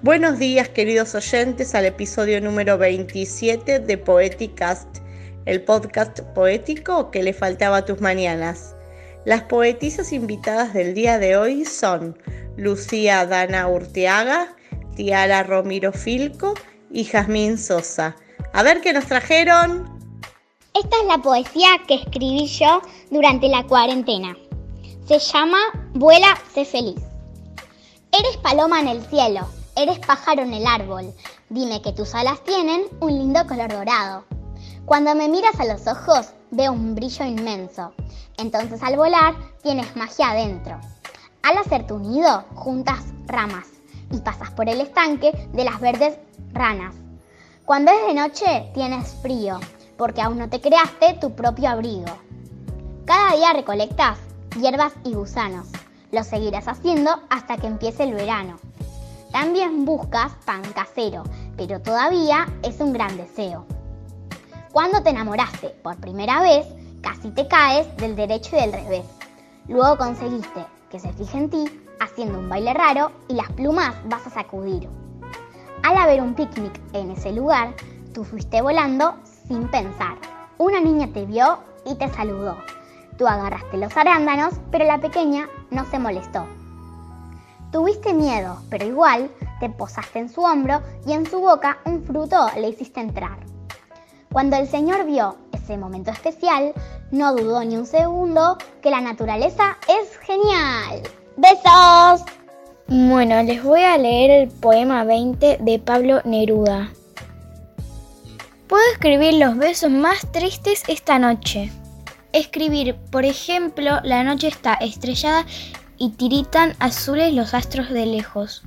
Buenos días queridos oyentes al episodio número 27 de Poeticast, el podcast poético que le faltaba a tus mañanas. Las poetisas invitadas del día de hoy son Lucía Dana Urteaga, Tiara Romiro Filco y Jazmín Sosa. A ver qué nos trajeron. Esta es la poesía que escribí yo durante la cuarentena. Se llama Vuela, sé feliz. Eres paloma en el cielo, eres pájaro en el árbol. Dime que tus alas tienen un lindo color dorado. Cuando me miras a los ojos, veo un brillo inmenso. Entonces al volar, tienes magia adentro. Al hacer tu nido, juntas ramas y pasas por el estanque de las verdes ranas. Cuando es de noche, tienes frío, porque aún no te creaste tu propio abrigo. Cada día recolectas hierbas y gusanos. Lo seguirás haciendo hasta que empiece el verano. También buscas pan casero, pero todavía es un gran deseo. Cuando te enamoraste por primera vez, casi te caes del derecho y del revés. Luego conseguiste que se fije en ti haciendo un baile raro y las plumas vas a sacudir. Al haber un picnic en ese lugar, tú fuiste volando sin pensar. Una niña te vio y te saludó. Tú agarraste los arándanos, pero la pequeña no se molestó. Tuviste miedo, pero igual te posaste en su hombro y en su boca un fruto le hiciste entrar. Cuando el Señor vio ese momento especial, no dudó ni un segundo que la naturaleza es genial. ¡Besos! Bueno, les voy a leer el poema 20 de Pablo Neruda. Puedo escribir los besos más tristes esta noche. Escribir, por ejemplo, la noche está estrellada y tiritan azules los astros de lejos.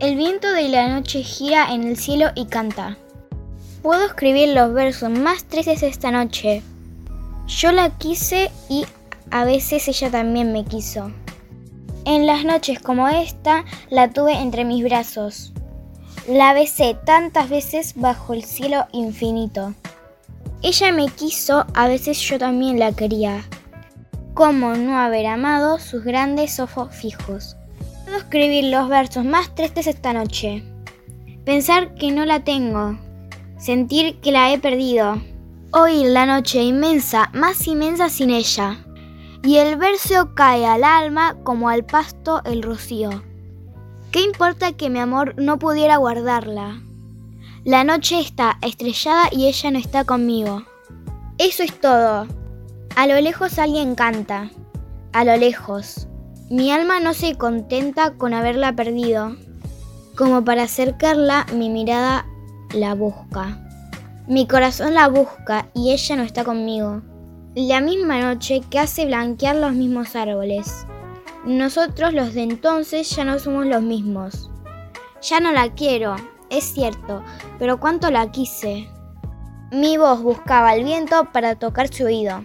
El viento de la noche gira en el cielo y canta. Puedo escribir los versos más tristes esta noche. Yo la quise y a veces ella también me quiso. En las noches como esta la tuve entre mis brazos. La besé tantas veces bajo el cielo infinito. Ella me quiso, a veces yo también la quería. ¿Cómo no haber amado sus grandes ojos fijos? Puedo escribir los versos más tristes esta noche. Pensar que no la tengo. Sentir que la he perdido. Oír la noche inmensa, más inmensa sin ella. Y el verso cae al alma como al pasto el rocío. ¿Qué importa que mi amor no pudiera guardarla? La noche está estrellada y ella no está conmigo. Eso es todo. A lo lejos alguien canta, a lo lejos. Mi alma no se contenta con haberla perdido. Como para acercarla, mi mirada la busca. Mi corazón la busca y ella no está conmigo. La misma noche que hace blanquear los mismos árboles. Nosotros los de entonces ya no somos los mismos. Ya no la quiero, es cierto, pero cuánto la quise. Mi voz buscaba el viento para tocar su oído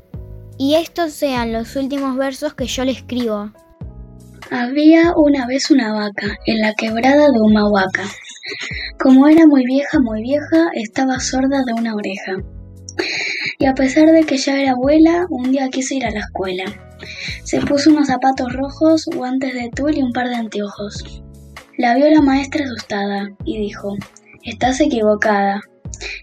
y estos sean los últimos versos que yo le escribo. Había una vez una vaca en la quebrada de Humahuaca. Como era muy vieja, muy vieja, estaba sorda de una oreja. Y a pesar de que ya era abuela, un día quiso ir a la escuela. Se puso unos zapatos rojos, guantes de tul y un par de anteojos. La vio la maestra asustada y dijo, Estás equivocada.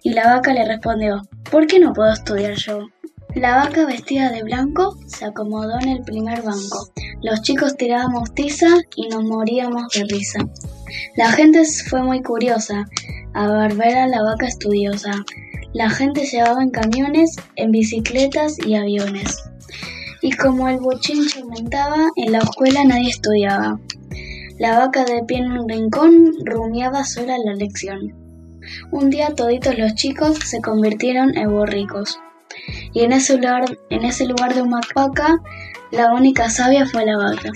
Y la vaca le respondió, ¿por qué no puedo estudiar yo? La vaca vestida de blanco se acomodó en el primer banco. Los chicos tirábamos tiza y nos moríamos de risa. La gente fue muy curiosa a ver a la vaca estudiosa. La gente llevaba en camiones, en bicicletas y aviones. Y como el bochinche aumentaba, en la escuela nadie estudiaba. La vaca de pie en un rincón rumiaba sola la lección. Un día toditos los chicos se convirtieron en borricos y en ese lugar, en ese lugar de Humapaca, la única sabia fue la vaca.